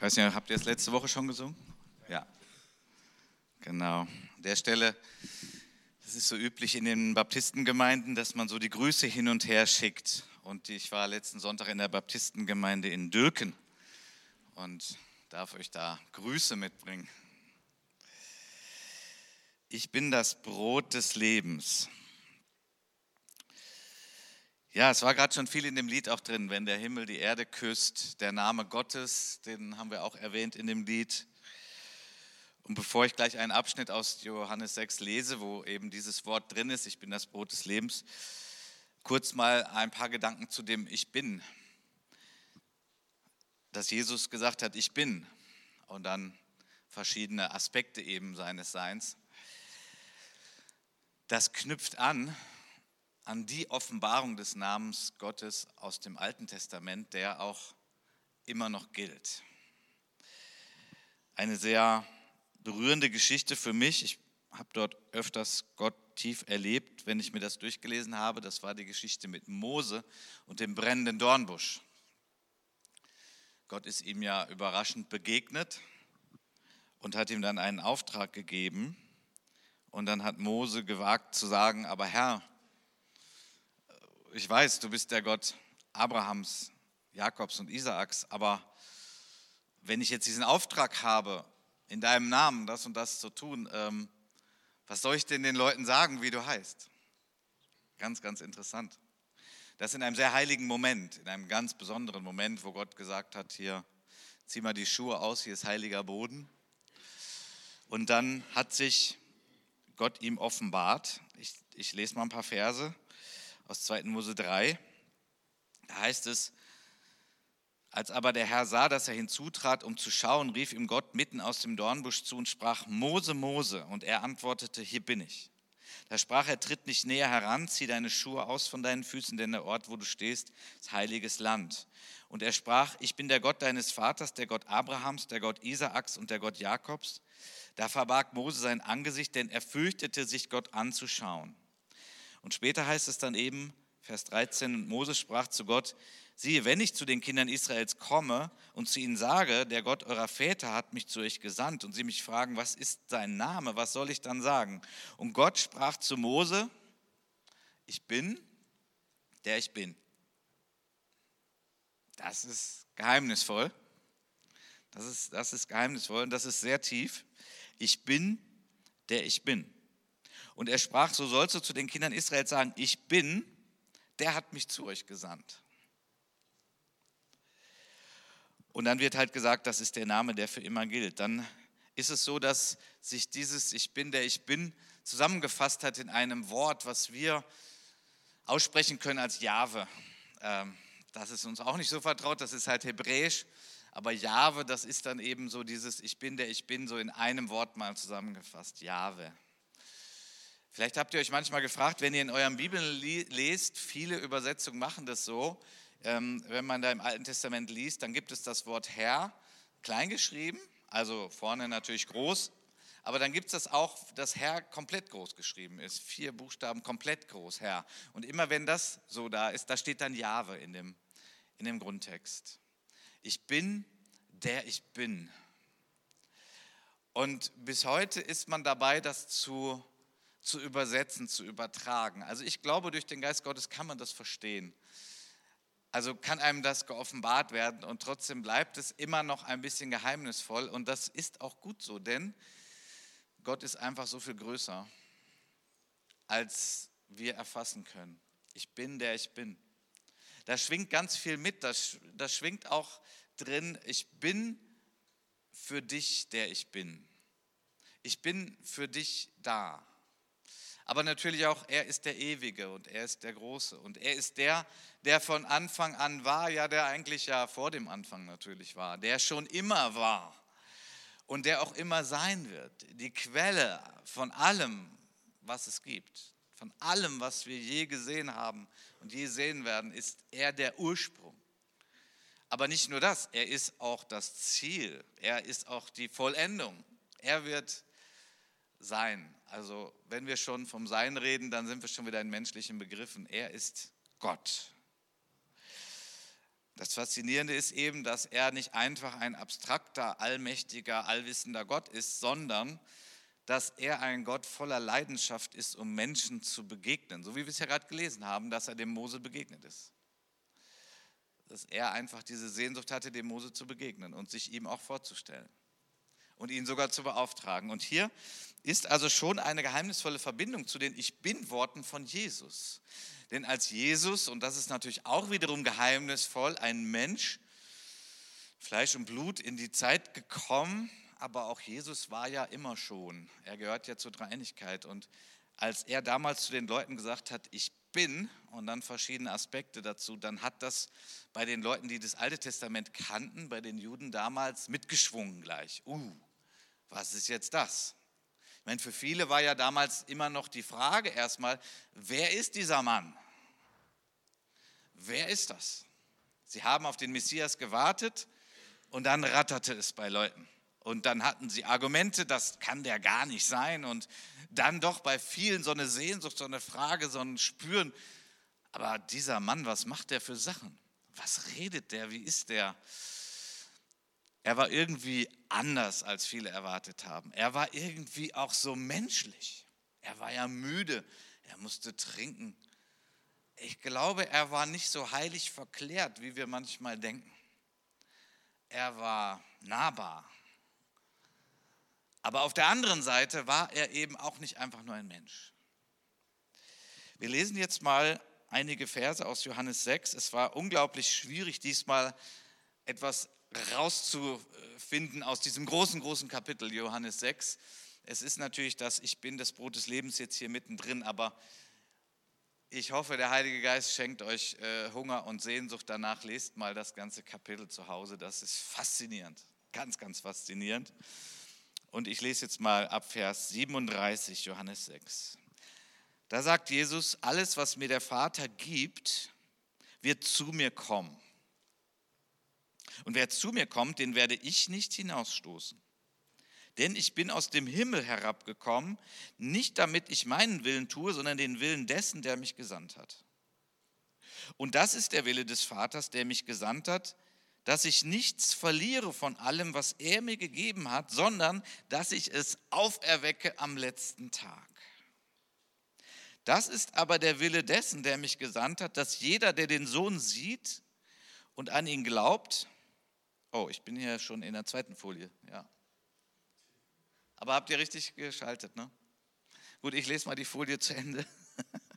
Ich weiß nicht, habt ihr es letzte Woche schon gesungen? Ja. Genau. An der Stelle, das ist so üblich in den Baptistengemeinden, dass man so die Grüße hin und her schickt. Und ich war letzten Sonntag in der Baptistengemeinde in Dülken und darf euch da Grüße mitbringen. Ich bin das Brot des Lebens. Ja, es war gerade schon viel in dem Lied auch drin, wenn der Himmel die Erde küsst, der Name Gottes, den haben wir auch erwähnt in dem Lied. Und bevor ich gleich einen Abschnitt aus Johannes 6 lese, wo eben dieses Wort drin ist, ich bin das Brot des Lebens, kurz mal ein paar Gedanken zu dem Ich bin. Dass Jesus gesagt hat, ich bin. Und dann verschiedene Aspekte eben seines Seins. Das knüpft an an die Offenbarung des Namens Gottes aus dem Alten Testament, der auch immer noch gilt. Eine sehr berührende Geschichte für mich. Ich habe dort öfters Gott tief erlebt, wenn ich mir das durchgelesen habe. Das war die Geschichte mit Mose und dem brennenden Dornbusch. Gott ist ihm ja überraschend begegnet und hat ihm dann einen Auftrag gegeben. Und dann hat Mose gewagt zu sagen, aber Herr, ich weiß, du bist der Gott Abrahams, Jakobs und Isaaks, aber wenn ich jetzt diesen Auftrag habe, in deinem Namen das und das zu tun, ähm, was soll ich denn den Leuten sagen, wie du heißt? Ganz, ganz interessant. Das in einem sehr heiligen Moment, in einem ganz besonderen Moment, wo Gott gesagt hat, hier, zieh mal die Schuhe aus, hier ist heiliger Boden. Und dann hat sich Gott ihm offenbart. Ich, ich lese mal ein paar Verse aus 2. Mose 3. Da heißt es, als aber der Herr sah, dass er hinzutrat, um zu schauen, rief ihm Gott mitten aus dem Dornbusch zu und sprach, Mose, Mose. Und er antwortete, hier bin ich. Da sprach er, tritt nicht näher heran, zieh deine Schuhe aus von deinen Füßen, denn der Ort, wo du stehst, ist heiliges Land. Und er sprach, ich bin der Gott deines Vaters, der Gott Abrahams, der Gott Isaaks und der Gott Jakobs. Da verbarg Mose sein Angesicht, denn er fürchtete sich, Gott anzuschauen. Und später heißt es dann eben, Vers 13, Moses sprach zu Gott, siehe, wenn ich zu den Kindern Israels komme und zu ihnen sage, der Gott eurer Väter hat mich zu euch gesandt und sie mich fragen, was ist sein Name, was soll ich dann sagen? Und Gott sprach zu Mose, ich bin, der ich bin. Das ist geheimnisvoll. Das ist, das ist geheimnisvoll und das ist sehr tief. Ich bin, der ich bin. Und er sprach, so sollst du zu den Kindern Israels sagen, ich bin, der hat mich zu euch gesandt. Und dann wird halt gesagt, das ist der Name, der für immer gilt. Dann ist es so, dass sich dieses Ich bin, der ich bin, zusammengefasst hat in einem Wort, was wir aussprechen können als Jahwe. Ähm, das ist uns auch nicht so vertraut, das ist halt hebräisch. Aber Jahwe, das ist dann eben so dieses Ich bin, der ich bin, so in einem Wort mal zusammengefasst. Jahwe. Vielleicht habt ihr euch manchmal gefragt, wenn ihr in eurem Bibel lest, viele Übersetzungen machen das so, ähm, wenn man da im Alten Testament liest, dann gibt es das Wort Herr kleingeschrieben, also vorne natürlich groß, aber dann gibt es das auch, dass Herr komplett groß geschrieben ist, vier Buchstaben komplett groß, Herr. Und immer wenn das so da ist, da steht dann Jahwe in dem, in dem Grundtext. Ich bin, der ich bin. Und bis heute ist man dabei, das zu zu übersetzen, zu übertragen. Also ich glaube, durch den Geist Gottes kann man das verstehen. Also kann einem das geoffenbart werden und trotzdem bleibt es immer noch ein bisschen geheimnisvoll und das ist auch gut so, denn Gott ist einfach so viel größer, als wir erfassen können. Ich bin der ich bin. Da schwingt ganz viel mit, da, da schwingt auch drin, ich bin für dich, der ich bin. Ich bin für dich da aber natürlich auch, er ist der Ewige und er ist der Große und er ist der, der von Anfang an war, ja, der eigentlich ja vor dem Anfang natürlich war, der schon immer war und der auch immer sein wird. Die Quelle von allem, was es gibt, von allem, was wir je gesehen haben und je sehen werden, ist er der Ursprung. Aber nicht nur das, er ist auch das Ziel, er ist auch die Vollendung. Er wird sein. Also wenn wir schon vom Sein reden, dann sind wir schon wieder in menschlichen Begriffen. Er ist Gott. Das Faszinierende ist eben, dass er nicht einfach ein abstrakter, allmächtiger, allwissender Gott ist, sondern dass er ein Gott voller Leidenschaft ist, um Menschen zu begegnen. So wie wir es ja gerade gelesen haben, dass er dem Mose begegnet ist. Dass er einfach diese Sehnsucht hatte, dem Mose zu begegnen und sich ihm auch vorzustellen und ihn sogar zu beauftragen. Und hier ist also schon eine geheimnisvolle Verbindung zu den Ich bin-Worten von Jesus. Denn als Jesus, und das ist natürlich auch wiederum geheimnisvoll, ein Mensch, Fleisch und Blut in die Zeit gekommen, aber auch Jesus war ja immer schon. Er gehört ja zur Dreieinigkeit. Und als er damals zu den Leuten gesagt hat, ich bin, und dann verschiedene Aspekte dazu, dann hat das bei den Leuten, die das Alte Testament kannten, bei den Juden damals mitgeschwungen gleich. Uh, was ist jetzt das? Ich meine, für viele war ja damals immer noch die Frage erstmal, wer ist dieser Mann? Wer ist das? Sie haben auf den Messias gewartet und dann ratterte es bei Leuten. Und dann hatten sie Argumente, das kann der gar nicht sein. Und dann doch bei vielen so eine Sehnsucht, so eine Frage, so ein Spüren. Aber dieser Mann, was macht der für Sachen? Was redet der? Wie ist der? Er war irgendwie anders, als viele erwartet haben. Er war irgendwie auch so menschlich. Er war ja müde, er musste trinken. Ich glaube, er war nicht so heilig verklärt, wie wir manchmal denken. Er war nahbar. Aber auf der anderen Seite war er eben auch nicht einfach nur ein Mensch. Wir lesen jetzt mal einige Verse aus Johannes 6. Es war unglaublich schwierig, diesmal etwas rauszufinden aus diesem großen, großen Kapitel Johannes 6. Es ist natürlich das Ich bin das Brot des Lebens jetzt hier mittendrin, aber ich hoffe, der Heilige Geist schenkt euch äh, Hunger und Sehnsucht danach. Lest mal das ganze Kapitel zu Hause. Das ist faszinierend, ganz, ganz faszinierend. Und ich lese jetzt mal ab Vers 37, Johannes 6. Da sagt Jesus, alles, was mir der Vater gibt, wird zu mir kommen. Und wer zu mir kommt, den werde ich nicht hinausstoßen. Denn ich bin aus dem Himmel herabgekommen, nicht damit ich meinen Willen tue, sondern den Willen dessen, der mich gesandt hat. Und das ist der Wille des Vaters, der mich gesandt hat, dass ich nichts verliere von allem, was er mir gegeben hat, sondern dass ich es auferwecke am letzten Tag. Das ist aber der Wille dessen, der mich gesandt hat, dass jeder, der den Sohn sieht und an ihn glaubt, Oh, ich bin hier schon in der zweiten Folie, ja. Aber habt ihr richtig geschaltet, ne? Gut, ich lese mal die Folie zu Ende.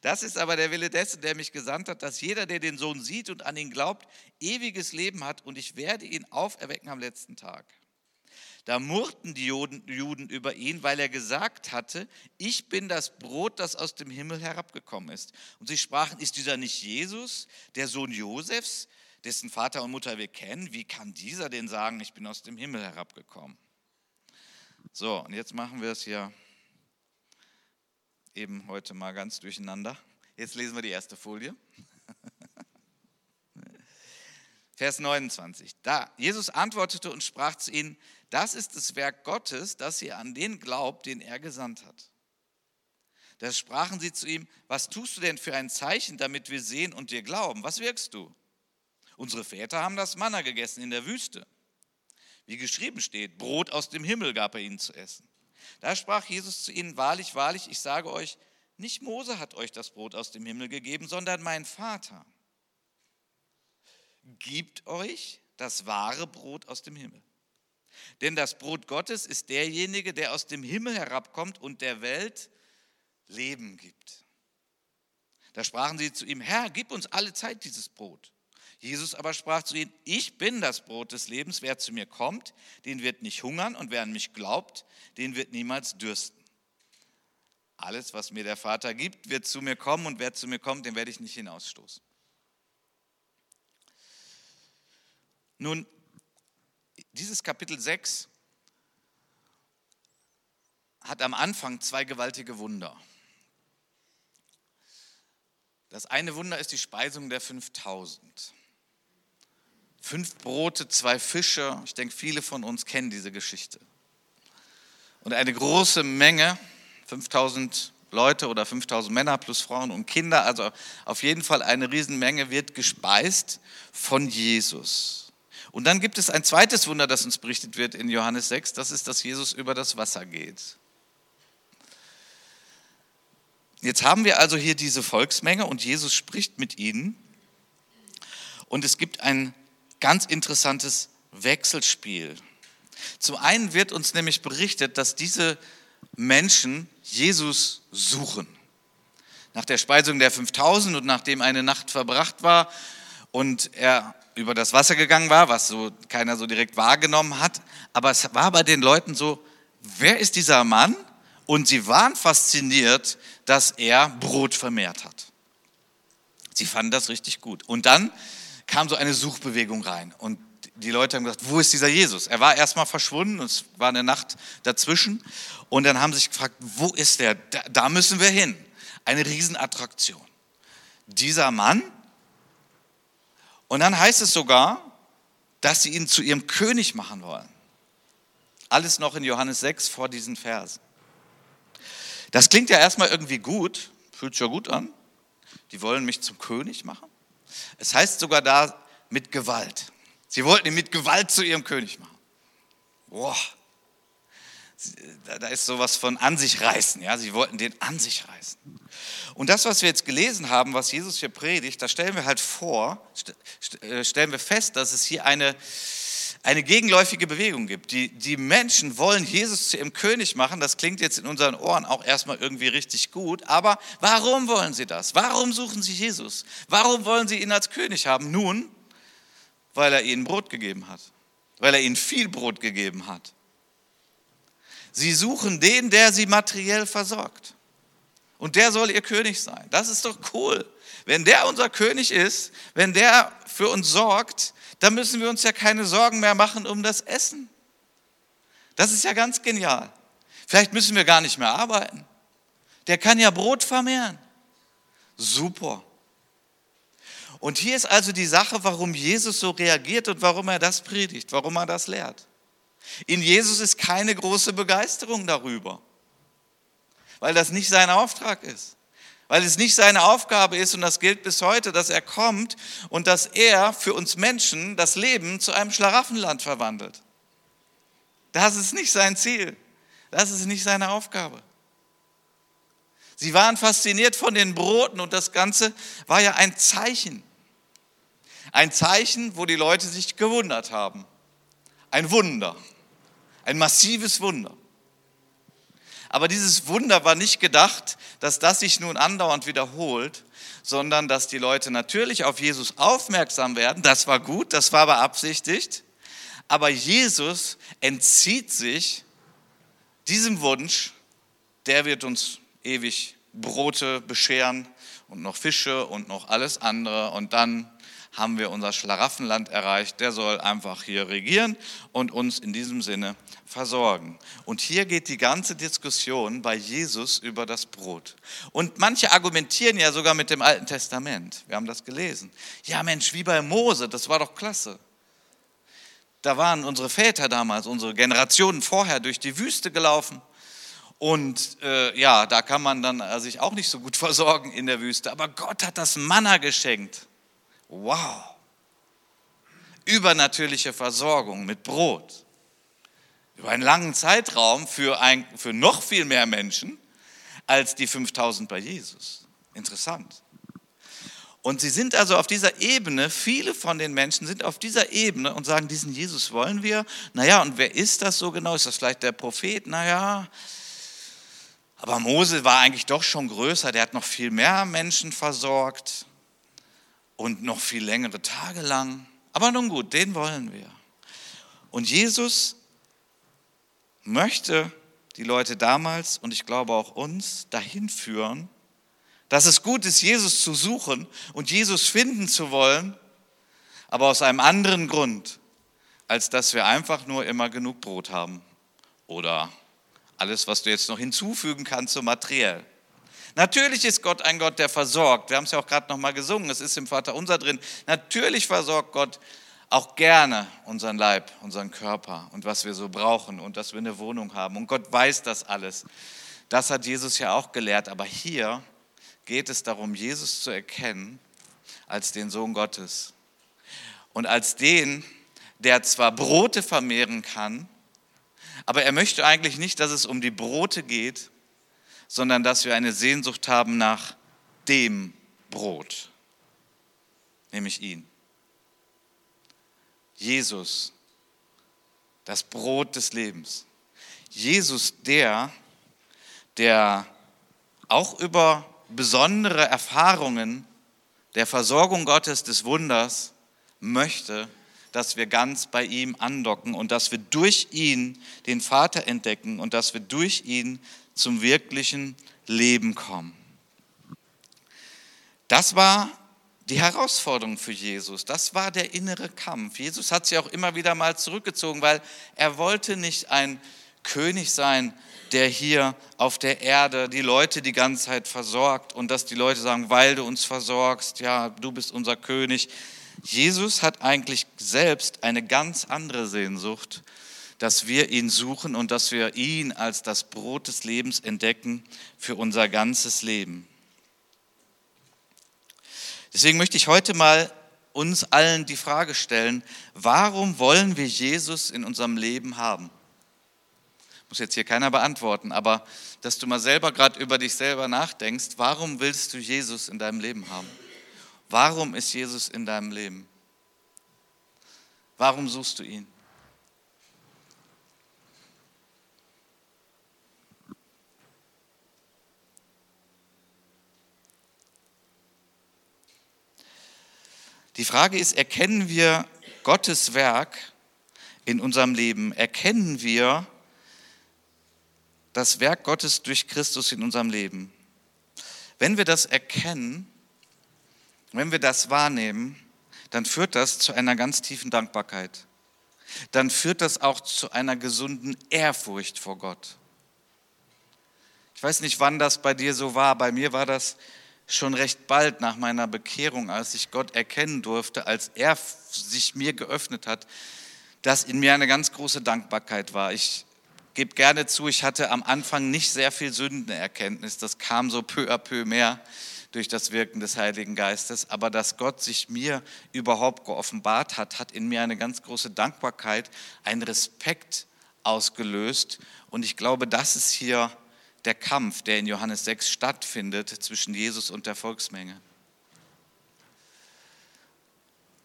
Das ist aber der Wille dessen, der mich gesandt hat, dass jeder, der den Sohn sieht und an ihn glaubt, ewiges Leben hat und ich werde ihn auferwecken am letzten Tag. Da murrten die Juden über ihn, weil er gesagt hatte, ich bin das Brot, das aus dem Himmel herabgekommen ist. Und sie sprachen, ist dieser nicht Jesus, der Sohn Josefs, dessen Vater und Mutter wir kennen, wie kann dieser denn sagen, ich bin aus dem Himmel herabgekommen? So, und jetzt machen wir es hier eben heute mal ganz durcheinander. Jetzt lesen wir die erste Folie. Vers 29. Da Jesus antwortete und sprach zu ihnen: Das ist das Werk Gottes, dass ihr an den glaubt, den er gesandt hat. Da sprachen sie zu ihm: Was tust du denn für ein Zeichen, damit wir sehen und dir glauben? Was wirkst du? Unsere Väter haben das Manna gegessen in der Wüste. Wie geschrieben steht, Brot aus dem Himmel gab er ihnen zu essen. Da sprach Jesus zu ihnen, wahrlich, wahrlich, ich sage euch, nicht Mose hat euch das Brot aus dem Himmel gegeben, sondern mein Vater gibt euch das wahre Brot aus dem Himmel. Denn das Brot Gottes ist derjenige, der aus dem Himmel herabkommt und der Welt Leben gibt. Da sprachen sie zu ihm, Herr, gib uns alle Zeit dieses Brot. Jesus aber sprach zu ihnen, ich bin das Brot des Lebens, wer zu mir kommt, den wird nicht hungern und wer an mich glaubt, den wird niemals dürsten. Alles, was mir der Vater gibt, wird zu mir kommen und wer zu mir kommt, den werde ich nicht hinausstoßen. Nun, dieses Kapitel 6 hat am Anfang zwei gewaltige Wunder. Das eine Wunder ist die Speisung der 5000. Fünf Brote, zwei Fische. Ich denke, viele von uns kennen diese Geschichte. Und eine große Menge, 5000 Leute oder 5000 Männer plus Frauen und Kinder, also auf jeden Fall eine Riesenmenge wird gespeist von Jesus. Und dann gibt es ein zweites Wunder, das uns berichtet wird in Johannes 6, das ist, dass Jesus über das Wasser geht. Jetzt haben wir also hier diese Volksmenge und Jesus spricht mit ihnen. Und es gibt ein ganz interessantes Wechselspiel. Zum einen wird uns nämlich berichtet, dass diese Menschen Jesus suchen. Nach der Speisung der 5000 und nachdem eine Nacht verbracht war und er über das Wasser gegangen war, was so keiner so direkt wahrgenommen hat, aber es war bei den Leuten so, wer ist dieser Mann? Und sie waren fasziniert, dass er Brot vermehrt hat. Sie fanden das richtig gut. Und dann kam so eine Suchbewegung rein und die Leute haben gesagt, wo ist dieser Jesus? Er war erstmal verschwunden, es war eine Nacht dazwischen. Und dann haben sie sich gefragt, wo ist der? Da, da müssen wir hin. Eine Riesenattraktion. Dieser Mann. Und dann heißt es sogar, dass sie ihn zu ihrem König machen wollen. Alles noch in Johannes 6 vor diesen Versen. Das klingt ja erstmal irgendwie gut, fühlt sich ja gut an. Die wollen mich zum König machen. Es heißt sogar da mit Gewalt. Sie wollten ihn mit Gewalt zu ihrem König machen. Boah, da ist sowas von an sich reißen. Ja? Sie wollten den an sich reißen. Und das, was wir jetzt gelesen haben, was Jesus hier predigt, da stellen wir halt vor, äh, stellen wir fest, dass es hier eine, eine gegenläufige Bewegung gibt. Die, die Menschen wollen Jesus zu ihrem König machen. Das klingt jetzt in unseren Ohren auch erstmal irgendwie richtig gut. Aber warum wollen sie das? Warum suchen sie Jesus? Warum wollen sie ihn als König haben? Nun, weil er ihnen Brot gegeben hat, weil er ihnen viel Brot gegeben hat. Sie suchen den, der sie materiell versorgt. Und der soll ihr König sein. Das ist doch cool. Wenn der unser König ist, wenn der für uns sorgt, dann müssen wir uns ja keine Sorgen mehr machen um das Essen. Das ist ja ganz genial. Vielleicht müssen wir gar nicht mehr arbeiten. Der kann ja Brot vermehren. Super. Und hier ist also die Sache, warum Jesus so reagiert und warum er das predigt, warum er das lehrt. In Jesus ist keine große Begeisterung darüber, weil das nicht sein Auftrag ist, weil es nicht seine Aufgabe ist und das gilt bis heute, dass er kommt und dass er für uns Menschen das Leben zu einem Schlaraffenland verwandelt. Das ist nicht sein Ziel, das ist nicht seine Aufgabe. Sie waren fasziniert von den Broten und das Ganze war ja ein Zeichen. Ein Zeichen, wo die Leute sich gewundert haben. Ein Wunder. Ein massives Wunder. Aber dieses Wunder war nicht gedacht, dass das sich nun andauernd wiederholt, sondern dass die Leute natürlich auf Jesus aufmerksam werden. Das war gut, das war beabsichtigt. Aber Jesus entzieht sich diesem Wunsch, der wird uns ewig Brote bescheren und noch Fische und noch alles andere. Und dann haben wir unser Schlaraffenland erreicht. Der soll einfach hier regieren und uns in diesem Sinne versorgen. Und hier geht die ganze Diskussion bei Jesus über das Brot. Und manche argumentieren ja sogar mit dem Alten Testament. Wir haben das gelesen. Ja Mensch, wie bei Mose, das war doch klasse. Da waren unsere Väter damals, unsere Generationen vorher durch die Wüste gelaufen. Und äh, ja, da kann man dann äh, sich auch nicht so gut versorgen in der Wüste. Aber Gott hat das Manna geschenkt. Wow. Übernatürliche Versorgung mit Brot. Über einen langen Zeitraum für, ein, für noch viel mehr Menschen als die 5000 bei Jesus. Interessant. Und sie sind also auf dieser Ebene, viele von den Menschen sind auf dieser Ebene und sagen, diesen Jesus wollen wir. Naja, und wer ist das so genau? Ist das vielleicht der Prophet? Naja, aber Mose war eigentlich doch schon größer, der hat noch viel mehr Menschen versorgt und noch viel längere Tage lang. Aber nun gut, den wollen wir. Und Jesus möchte die Leute damals und ich glaube auch uns dahin führen, dass es gut ist, Jesus zu suchen und Jesus finden zu wollen, aber aus einem anderen Grund, als dass wir einfach nur immer genug Brot haben oder alles, was du jetzt noch hinzufügen kannst, so materiell. Natürlich ist Gott ein Gott, der versorgt. Wir haben es ja auch gerade noch mal gesungen, es ist im Vater unser drin. Natürlich versorgt Gott auch gerne unseren Leib, unseren Körper und was wir so brauchen und dass wir eine Wohnung haben. Und Gott weiß das alles. Das hat Jesus ja auch gelehrt. Aber hier geht es darum, Jesus zu erkennen als den Sohn Gottes. Und als den, der zwar Brote vermehren kann, aber er möchte eigentlich nicht, dass es um die Brote geht, sondern dass wir eine Sehnsucht haben nach dem Brot, nämlich ihn. Jesus, das Brot des Lebens. Jesus, der, der auch über besondere Erfahrungen der Versorgung Gottes des Wunders möchte, dass wir ganz bei ihm andocken und dass wir durch ihn den Vater entdecken und dass wir durch ihn zum wirklichen Leben kommen. Das war die Herausforderung für Jesus. Das war der innere Kampf. Jesus hat sich auch immer wieder mal zurückgezogen, weil er wollte nicht ein König sein, der hier auf der Erde die Leute die ganze Zeit versorgt und dass die Leute sagen, weil du uns versorgst, ja, du bist unser König. Jesus hat eigentlich selbst eine ganz andere Sehnsucht, dass wir ihn suchen und dass wir ihn als das Brot des Lebens entdecken für unser ganzes Leben. Deswegen möchte ich heute mal uns allen die Frage stellen, warum wollen wir Jesus in unserem Leben haben? Muss jetzt hier keiner beantworten, aber dass du mal selber gerade über dich selber nachdenkst, warum willst du Jesus in deinem Leben haben? Warum ist Jesus in deinem Leben? Warum suchst du ihn? Die Frage ist, erkennen wir Gottes Werk in unserem Leben? Erkennen wir das Werk Gottes durch Christus in unserem Leben? Wenn wir das erkennen, wenn wir das wahrnehmen, dann führt das zu einer ganz tiefen Dankbarkeit. Dann führt das auch zu einer gesunden Ehrfurcht vor Gott. Ich weiß nicht, wann das bei dir so war. Bei mir war das schon recht bald nach meiner Bekehrung, als ich Gott erkennen durfte, als er sich mir geöffnet hat, dass in mir eine ganz große Dankbarkeit war. Ich gebe gerne zu, ich hatte am Anfang nicht sehr viel Sündenerkenntnis. Das kam so peu à peu mehr durch das Wirken des Heiligen Geistes. Aber dass Gott sich mir überhaupt geoffenbart hat, hat in mir eine ganz große Dankbarkeit, einen Respekt ausgelöst. Und ich glaube, das ist hier der Kampf, der in Johannes 6 stattfindet zwischen Jesus und der Volksmenge.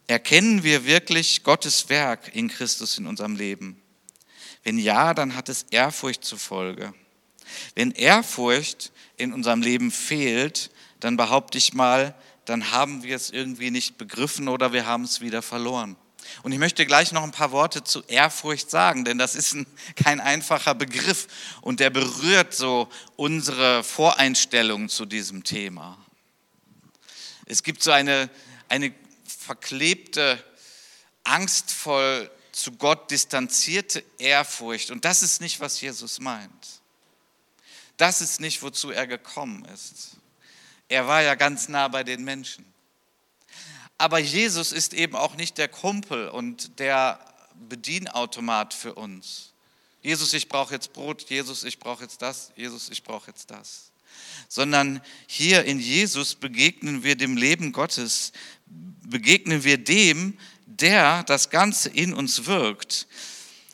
Erkennen wir wirklich Gottes Werk in Christus in unserem Leben? Wenn ja, dann hat es Ehrfurcht zur Folge. Wenn Ehrfurcht in unserem Leben fehlt, dann behaupte ich mal, dann haben wir es irgendwie nicht begriffen oder wir haben es wieder verloren. Und ich möchte gleich noch ein paar Worte zu Ehrfurcht sagen, denn das ist ein, kein einfacher Begriff und der berührt so unsere Voreinstellungen zu diesem Thema. Es gibt so eine, eine verklebte, angstvoll zu Gott distanzierte Ehrfurcht und das ist nicht, was Jesus meint. Das ist nicht, wozu er gekommen ist. Er war ja ganz nah bei den Menschen. Aber Jesus ist eben auch nicht der Kumpel und der Bedienautomat für uns. Jesus, ich brauche jetzt Brot, Jesus, ich brauche jetzt das, Jesus, ich brauche jetzt das. Sondern hier in Jesus begegnen wir dem Leben Gottes, begegnen wir dem, der das Ganze in uns wirkt.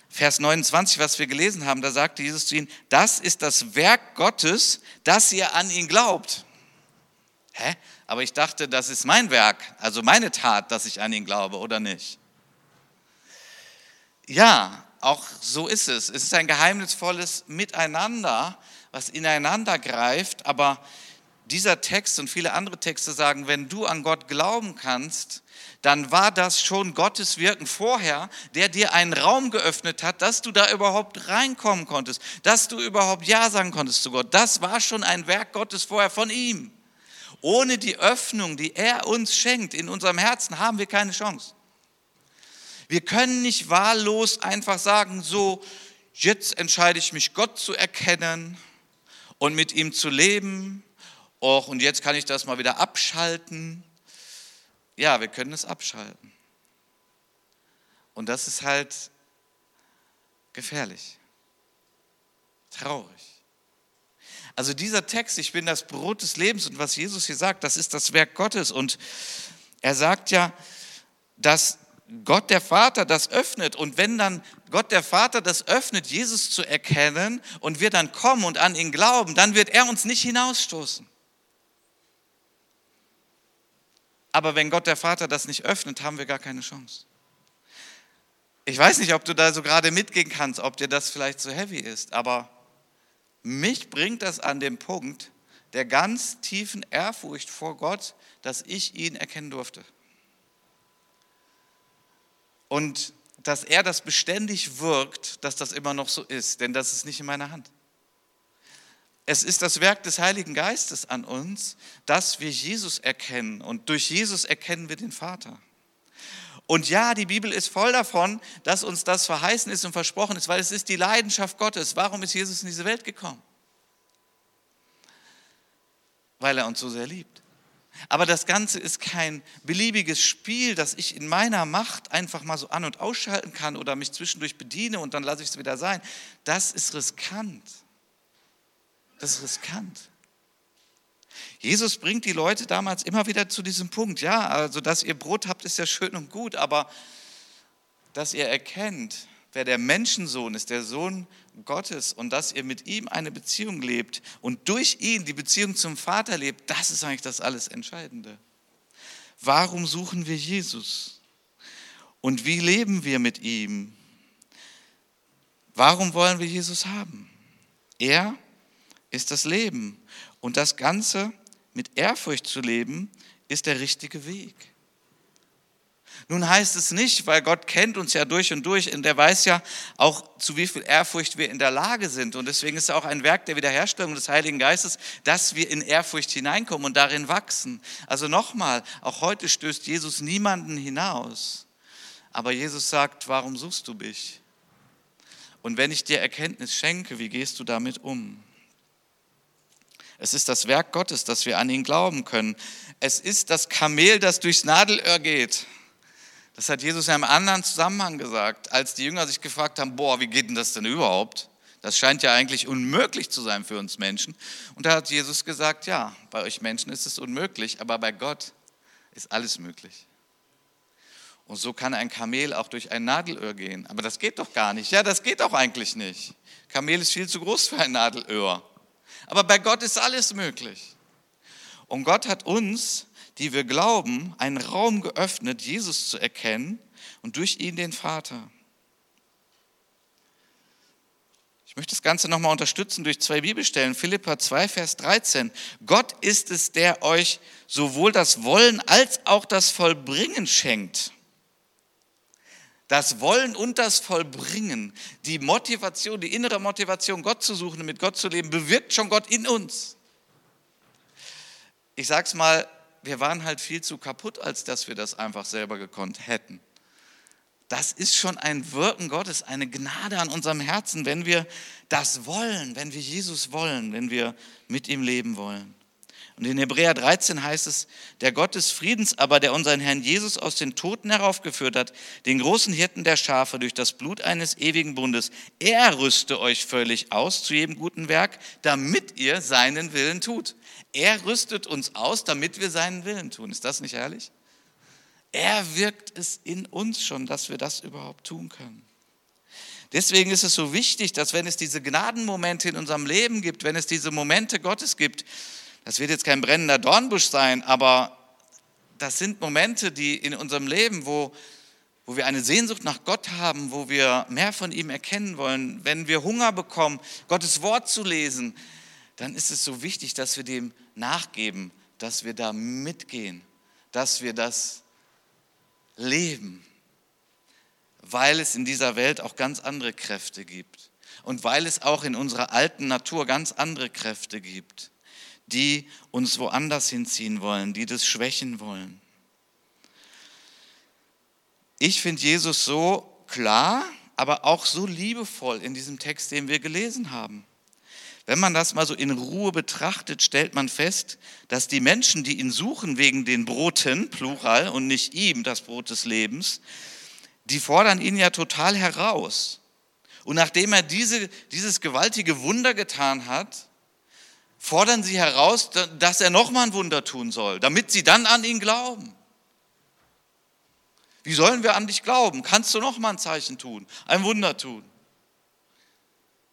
Vers 29, was wir gelesen haben, da sagte Jesus zu ihnen, das ist das Werk Gottes, dass ihr an ihn glaubt. Hä? Aber ich dachte, das ist mein Werk, also meine Tat, dass ich an ihn glaube, oder nicht? Ja, auch so ist es. Es ist ein geheimnisvolles Miteinander, was ineinander greift, aber dieser Text und viele andere Texte sagen, wenn du an Gott glauben kannst, dann war das schon Gottes Wirken vorher, der dir einen Raum geöffnet hat, dass du da überhaupt reinkommen konntest, dass du überhaupt Ja sagen konntest zu Gott. Das war schon ein Werk Gottes vorher von ihm. Ohne die Öffnung, die er uns schenkt in unserem Herzen, haben wir keine Chance. Wir können nicht wahllos einfach sagen, so, jetzt entscheide ich mich, Gott zu erkennen und mit ihm zu leben. Och, und jetzt kann ich das mal wieder abschalten. Ja, wir können es abschalten. Und das ist halt gefährlich, traurig. Also dieser Text, ich bin das Brot des Lebens und was Jesus hier sagt, das ist das Werk Gottes. Und er sagt ja, dass Gott der Vater das öffnet. Und wenn dann Gott der Vater das öffnet, Jesus zu erkennen und wir dann kommen und an ihn glauben, dann wird er uns nicht hinausstoßen. Aber wenn Gott der Vater das nicht öffnet, haben wir gar keine Chance. Ich weiß nicht, ob du da so gerade mitgehen kannst, ob dir das vielleicht so heavy ist, aber mich bringt das an den Punkt der ganz tiefen Ehrfurcht vor Gott, dass ich ihn erkennen durfte. Und dass er das beständig wirkt, dass das immer noch so ist, denn das ist nicht in meiner Hand. Es ist das Werk des Heiligen Geistes an uns, dass wir Jesus erkennen und durch Jesus erkennen wir den Vater. Und ja, die Bibel ist voll davon, dass uns das verheißen ist und versprochen ist, weil es ist die Leidenschaft Gottes. Warum ist Jesus in diese Welt gekommen? Weil er uns so sehr liebt. Aber das Ganze ist kein beliebiges Spiel, das ich in meiner Macht einfach mal so an- und ausschalten kann oder mich zwischendurch bediene und dann lasse ich es wieder sein. Das ist riskant. Das ist riskant. Jesus bringt die Leute damals immer wieder zu diesem Punkt. Ja, also dass ihr Brot habt, ist ja schön und gut, aber dass ihr erkennt, wer der Menschensohn ist, der Sohn Gottes und dass ihr mit ihm eine Beziehung lebt und durch ihn die Beziehung zum Vater lebt, das ist eigentlich das alles Entscheidende. Warum suchen wir Jesus? Und wie leben wir mit ihm? Warum wollen wir Jesus haben? Er ist das Leben. Und das Ganze mit Ehrfurcht zu leben, ist der richtige Weg. Nun heißt es nicht, weil Gott kennt uns ja durch und durch und er weiß ja auch, zu wie viel Ehrfurcht wir in der Lage sind. Und deswegen ist auch ein Werk der Wiederherstellung des Heiligen Geistes, dass wir in Ehrfurcht hineinkommen und darin wachsen. Also nochmal, auch heute stößt Jesus niemanden hinaus. Aber Jesus sagt, warum suchst du mich? Und wenn ich dir Erkenntnis schenke, wie gehst du damit um? Es ist das Werk Gottes, dass wir an ihn glauben können. Es ist das Kamel, das durchs Nadelöhr geht. Das hat Jesus in einem anderen Zusammenhang gesagt, als die Jünger sich gefragt haben, boah, wie geht denn das denn überhaupt? Das scheint ja eigentlich unmöglich zu sein für uns Menschen. Und da hat Jesus gesagt, ja, bei euch Menschen ist es unmöglich, aber bei Gott ist alles möglich. Und so kann ein Kamel auch durch ein Nadelöhr gehen. Aber das geht doch gar nicht. Ja, das geht doch eigentlich nicht. Kamel ist viel zu groß für ein Nadelöhr. Aber bei Gott ist alles möglich. Und Gott hat uns, die wir glauben, einen Raum geöffnet, Jesus zu erkennen und durch ihn den Vater. Ich möchte das Ganze nochmal unterstützen durch zwei Bibelstellen. Philippa 2, Vers 13. Gott ist es, der euch sowohl das Wollen als auch das Vollbringen schenkt das Wollen und das Vollbringen, die Motivation, die innere Motivation, Gott zu suchen und mit Gott zu leben, bewirkt schon Gott in uns. Ich sag's mal, wir waren halt viel zu kaputt, als dass wir das einfach selber gekonnt hätten. Das ist schon ein Wirken Gottes, eine Gnade an unserem Herzen, wenn wir das wollen, wenn wir Jesus wollen, wenn wir mit ihm leben wollen. Und in Hebräer 13 heißt es, der Gott des Friedens aber, der unseren Herrn Jesus aus den Toten heraufgeführt hat, den großen Hirten der Schafe durch das Blut eines ewigen Bundes, er rüste euch völlig aus zu jedem guten Werk, damit ihr seinen Willen tut. Er rüstet uns aus, damit wir seinen Willen tun. Ist das nicht herrlich? Er wirkt es in uns schon, dass wir das überhaupt tun können. Deswegen ist es so wichtig, dass wenn es diese Gnadenmomente in unserem Leben gibt, wenn es diese Momente Gottes gibt, das wird jetzt kein brennender Dornbusch sein, aber das sind Momente, die in unserem Leben, wo, wo wir eine Sehnsucht nach Gott haben, wo wir mehr von ihm erkennen wollen. Wenn wir Hunger bekommen, Gottes Wort zu lesen, dann ist es so wichtig, dass wir dem nachgeben, dass wir da mitgehen, dass wir das leben, weil es in dieser Welt auch ganz andere Kräfte gibt und weil es auch in unserer alten Natur ganz andere Kräfte gibt die uns woanders hinziehen wollen, die das schwächen wollen. Ich finde Jesus so klar, aber auch so liebevoll in diesem Text, den wir gelesen haben. Wenn man das mal so in Ruhe betrachtet, stellt man fest, dass die Menschen, die ihn suchen wegen den Broten, Plural, und nicht ihm, das Brot des Lebens, die fordern ihn ja total heraus. Und nachdem er diese, dieses gewaltige Wunder getan hat, fordern sie heraus, dass er nochmal ein Wunder tun soll, damit sie dann an ihn glauben. Wie sollen wir an dich glauben? Kannst du nochmal ein Zeichen tun, ein Wunder tun?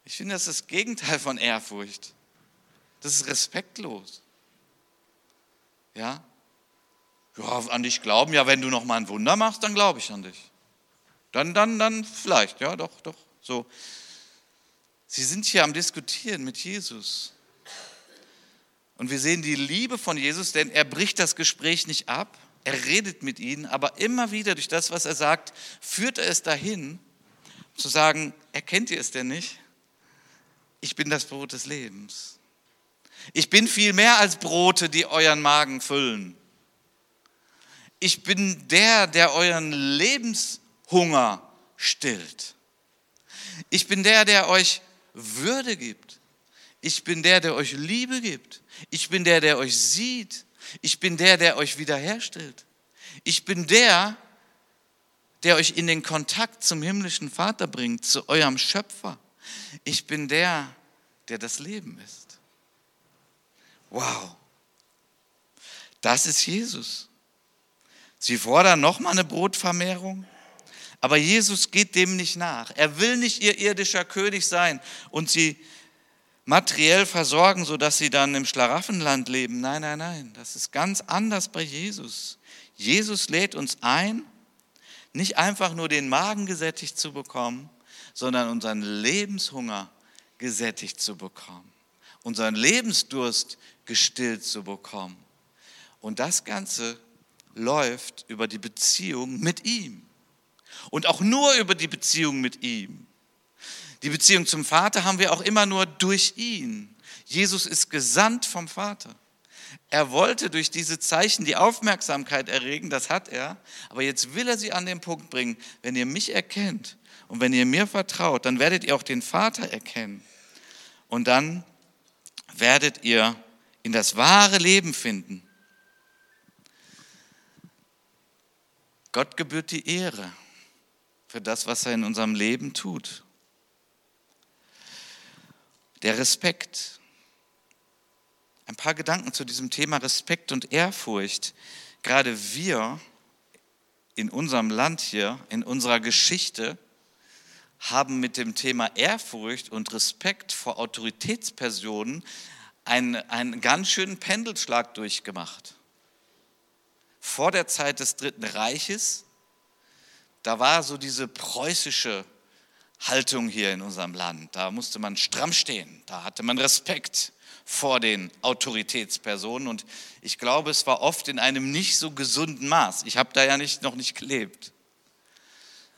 Ich finde, das ist das Gegenteil von Ehrfurcht. Das ist respektlos. Ja? Ja, an dich glauben, ja, wenn du noch mal ein Wunder machst, dann glaube ich an dich. Dann, dann, dann vielleicht, ja, doch, doch, so. Sie sind hier am Diskutieren mit Jesus. Und wir sehen die Liebe von Jesus, denn er bricht das Gespräch nicht ab, er redet mit ihnen, aber immer wieder durch das, was er sagt, führt er es dahin, zu sagen, erkennt ihr es denn nicht? Ich bin das Brot des Lebens. Ich bin viel mehr als Brote, die euren Magen füllen. Ich bin der, der euren Lebenshunger stillt. Ich bin der, der euch Würde gibt. Ich bin der, der euch Liebe gibt. Ich bin der, der euch sieht. Ich bin der, der euch wiederherstellt. Ich bin der, der euch in den Kontakt zum himmlischen Vater bringt, zu eurem Schöpfer. Ich bin der, der das Leben ist. Wow. Das ist Jesus. Sie fordern nochmal eine Brotvermehrung, aber Jesus geht dem nicht nach. Er will nicht ihr irdischer König sein und sie materiell versorgen, sodass sie dann im Schlaraffenland leben. Nein, nein, nein, das ist ganz anders bei Jesus. Jesus lädt uns ein, nicht einfach nur den Magen gesättigt zu bekommen, sondern unseren Lebenshunger gesättigt zu bekommen, unseren Lebensdurst gestillt zu bekommen. Und das Ganze läuft über die Beziehung mit ihm. Und auch nur über die Beziehung mit ihm. Die Beziehung zum Vater haben wir auch immer nur durch ihn. Jesus ist gesandt vom Vater. Er wollte durch diese Zeichen die Aufmerksamkeit erregen, das hat er, aber jetzt will er sie an den Punkt bringen, wenn ihr mich erkennt und wenn ihr mir vertraut, dann werdet ihr auch den Vater erkennen. Und dann werdet ihr in das wahre Leben finden. Gott gebührt die Ehre für das, was er in unserem Leben tut. Der Respekt. Ein paar Gedanken zu diesem Thema Respekt und Ehrfurcht. Gerade wir in unserem Land hier, in unserer Geschichte, haben mit dem Thema Ehrfurcht und Respekt vor Autoritätspersonen einen, einen ganz schönen Pendelschlag durchgemacht. Vor der Zeit des Dritten Reiches, da war so diese preußische Haltung hier in unserem Land. Da musste man stramm stehen, da hatte man Respekt vor den Autoritätspersonen und ich glaube, es war oft in einem nicht so gesunden Maß. Ich habe da ja nicht, noch nicht gelebt.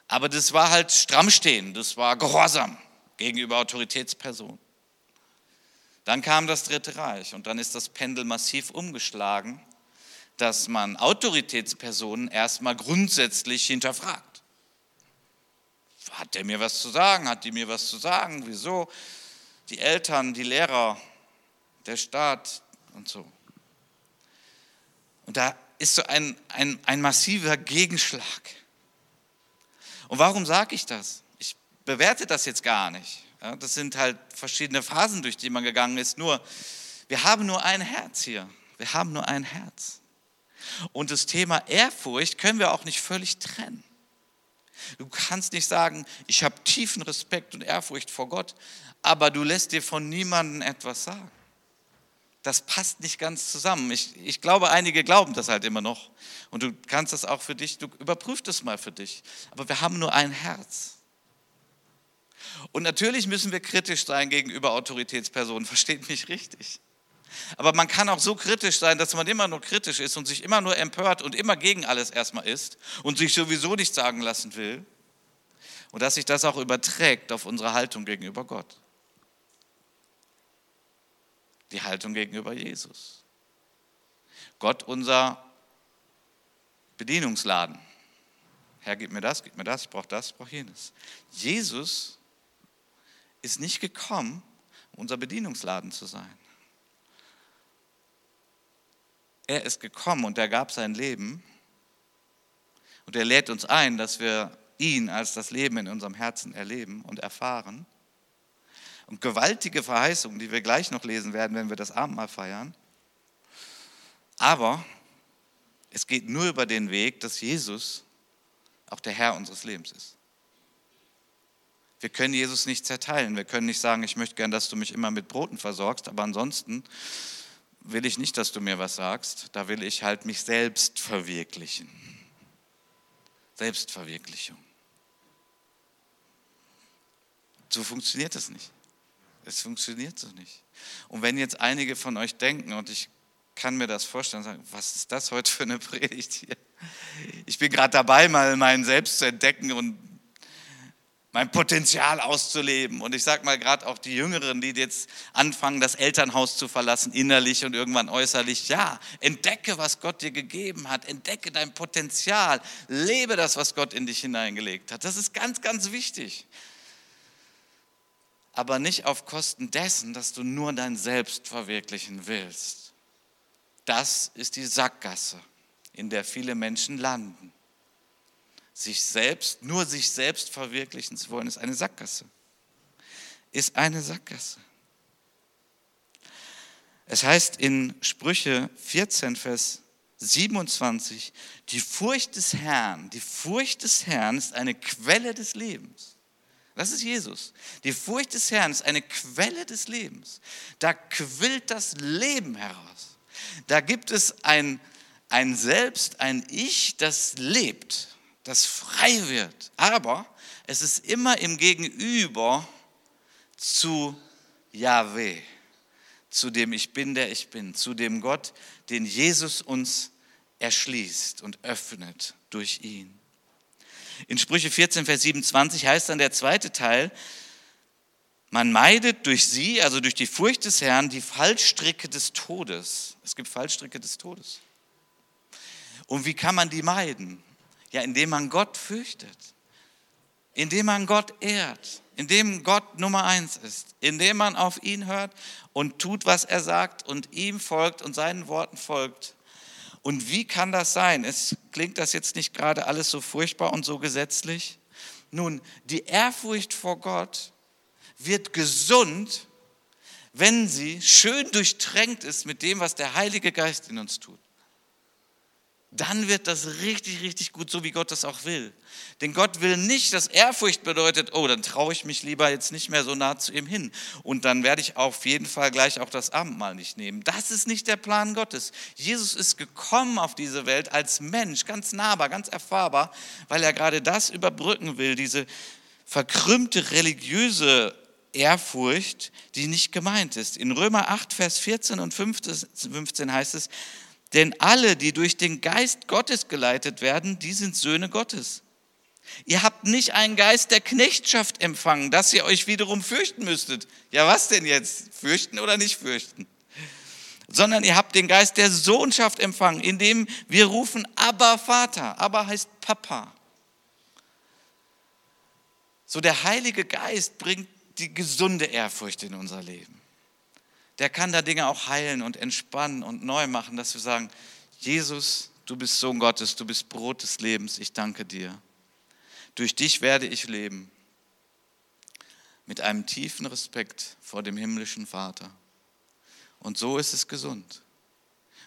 Aber das war halt stramm stehen, das war Gehorsam gegenüber Autoritätspersonen. Dann kam das Dritte Reich und dann ist das Pendel massiv umgeschlagen, dass man Autoritätspersonen erstmal grundsätzlich hinterfragt. Hat der mir was zu sagen? Hat die mir was zu sagen? Wieso? Die Eltern, die Lehrer, der Staat und so. Und da ist so ein, ein, ein massiver Gegenschlag. Und warum sage ich das? Ich bewerte das jetzt gar nicht. Ja, das sind halt verschiedene Phasen, durch die man gegangen ist. Nur, wir haben nur ein Herz hier. Wir haben nur ein Herz. Und das Thema Ehrfurcht können wir auch nicht völlig trennen. Du kannst nicht sagen, ich habe tiefen Respekt und Ehrfurcht vor Gott, aber du lässt dir von niemandem etwas sagen. Das passt nicht ganz zusammen. Ich, ich glaube, einige glauben das halt immer noch. Und du kannst das auch für dich, du überprüf das mal für dich. Aber wir haben nur ein Herz. Und natürlich müssen wir kritisch sein gegenüber Autoritätspersonen, versteht mich richtig. Aber man kann auch so kritisch sein, dass man immer nur kritisch ist und sich immer nur empört und immer gegen alles erstmal ist und sich sowieso nicht sagen lassen will. Und dass sich das auch überträgt auf unsere Haltung gegenüber Gott. Die Haltung gegenüber Jesus. Gott unser Bedienungsladen. Herr, gib mir das, gib mir das, ich brauche das, ich brauche jenes. Jesus ist nicht gekommen, um unser Bedienungsladen zu sein. Er ist gekommen und er gab sein Leben und er lädt uns ein, dass wir ihn als das Leben in unserem Herzen erleben und erfahren. und gewaltige Verheißungen, die wir gleich noch lesen werden, wenn wir das Abendmahl feiern. Aber es geht nur über den Weg, dass Jesus auch der Herr unseres Lebens ist. Wir können Jesus nicht zerteilen. Wir können nicht sagen, ich möchte gern, dass du mich immer mit Broten versorgst, aber ansonsten will ich nicht, dass du mir was sagst. Da will ich halt mich selbst verwirklichen. Selbstverwirklichung. So funktioniert das nicht. Es funktioniert so nicht. Und wenn jetzt einige von euch denken, und ich kann mir das vorstellen, sagen, was ist das heute für eine Predigt hier? Ich bin gerade dabei, mal meinen Selbst zu entdecken und mein Potenzial auszuleben. Und ich sage mal gerade auch die Jüngeren, die jetzt anfangen, das Elternhaus zu verlassen, innerlich und irgendwann äußerlich. Ja, entdecke, was Gott dir gegeben hat. Entdecke dein Potenzial. Lebe das, was Gott in dich hineingelegt hat. Das ist ganz, ganz wichtig. Aber nicht auf Kosten dessen, dass du nur dein Selbst verwirklichen willst. Das ist die Sackgasse, in der viele Menschen landen sich selbst, nur sich selbst verwirklichen zu wollen, ist eine Sackgasse. Ist eine Sackgasse. Es heißt in Sprüche 14, Vers 27, die Furcht des Herrn, die Furcht des Herrn ist eine Quelle des Lebens. Das ist Jesus. Die Furcht des Herrn ist eine Quelle des Lebens. Da quillt das Leben heraus. Da gibt es ein, ein Selbst, ein Ich, das lebt das frei wird. Aber es ist immer im Gegenüber zu Yahweh, zu dem Ich bin, der ich bin, zu dem Gott, den Jesus uns erschließt und öffnet durch ihn. In Sprüche 14, Vers 27 heißt dann der zweite Teil, man meidet durch sie, also durch die Furcht des Herrn, die Fallstricke des Todes. Es gibt Fallstricke des Todes. Und wie kann man die meiden? Ja, indem man Gott fürchtet, indem man Gott ehrt, indem Gott Nummer eins ist, indem man auf ihn hört und tut, was er sagt und ihm folgt und seinen Worten folgt. Und wie kann das sein? Es klingt das jetzt nicht gerade alles so furchtbar und so gesetzlich. Nun, die Ehrfurcht vor Gott wird gesund, wenn sie schön durchtränkt ist mit dem, was der Heilige Geist in uns tut dann wird das richtig, richtig gut, so wie Gott das auch will. Denn Gott will nicht, dass Ehrfurcht bedeutet, oh, dann traue ich mich lieber jetzt nicht mehr so nah zu ihm hin. Und dann werde ich auf jeden Fall gleich auch das Abendmahl nicht nehmen. Das ist nicht der Plan Gottes. Jesus ist gekommen auf diese Welt als Mensch, ganz nahbar, ganz erfahrbar, weil er gerade das überbrücken will, diese verkrümmte religiöse Ehrfurcht, die nicht gemeint ist. In Römer 8, Vers 14 und 15 heißt es, denn alle, die durch den Geist Gottes geleitet werden, die sind Söhne Gottes. Ihr habt nicht einen Geist der Knechtschaft empfangen, dass ihr euch wiederum fürchten müsstet. Ja, was denn jetzt? Fürchten oder nicht fürchten? Sondern ihr habt den Geist der Sohnschaft empfangen, indem wir rufen, aber Vater. Aber heißt Papa. So der Heilige Geist bringt die gesunde Ehrfurcht in unser Leben der kann da Dinge auch heilen und entspannen und neu machen, dass wir sagen, Jesus, du bist Sohn Gottes, du bist Brot des Lebens, ich danke dir. Durch dich werde ich leben. Mit einem tiefen Respekt vor dem himmlischen Vater. Und so ist es gesund.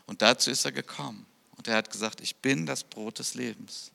Und dazu ist er gekommen. Und er hat gesagt, ich bin das Brot des Lebens.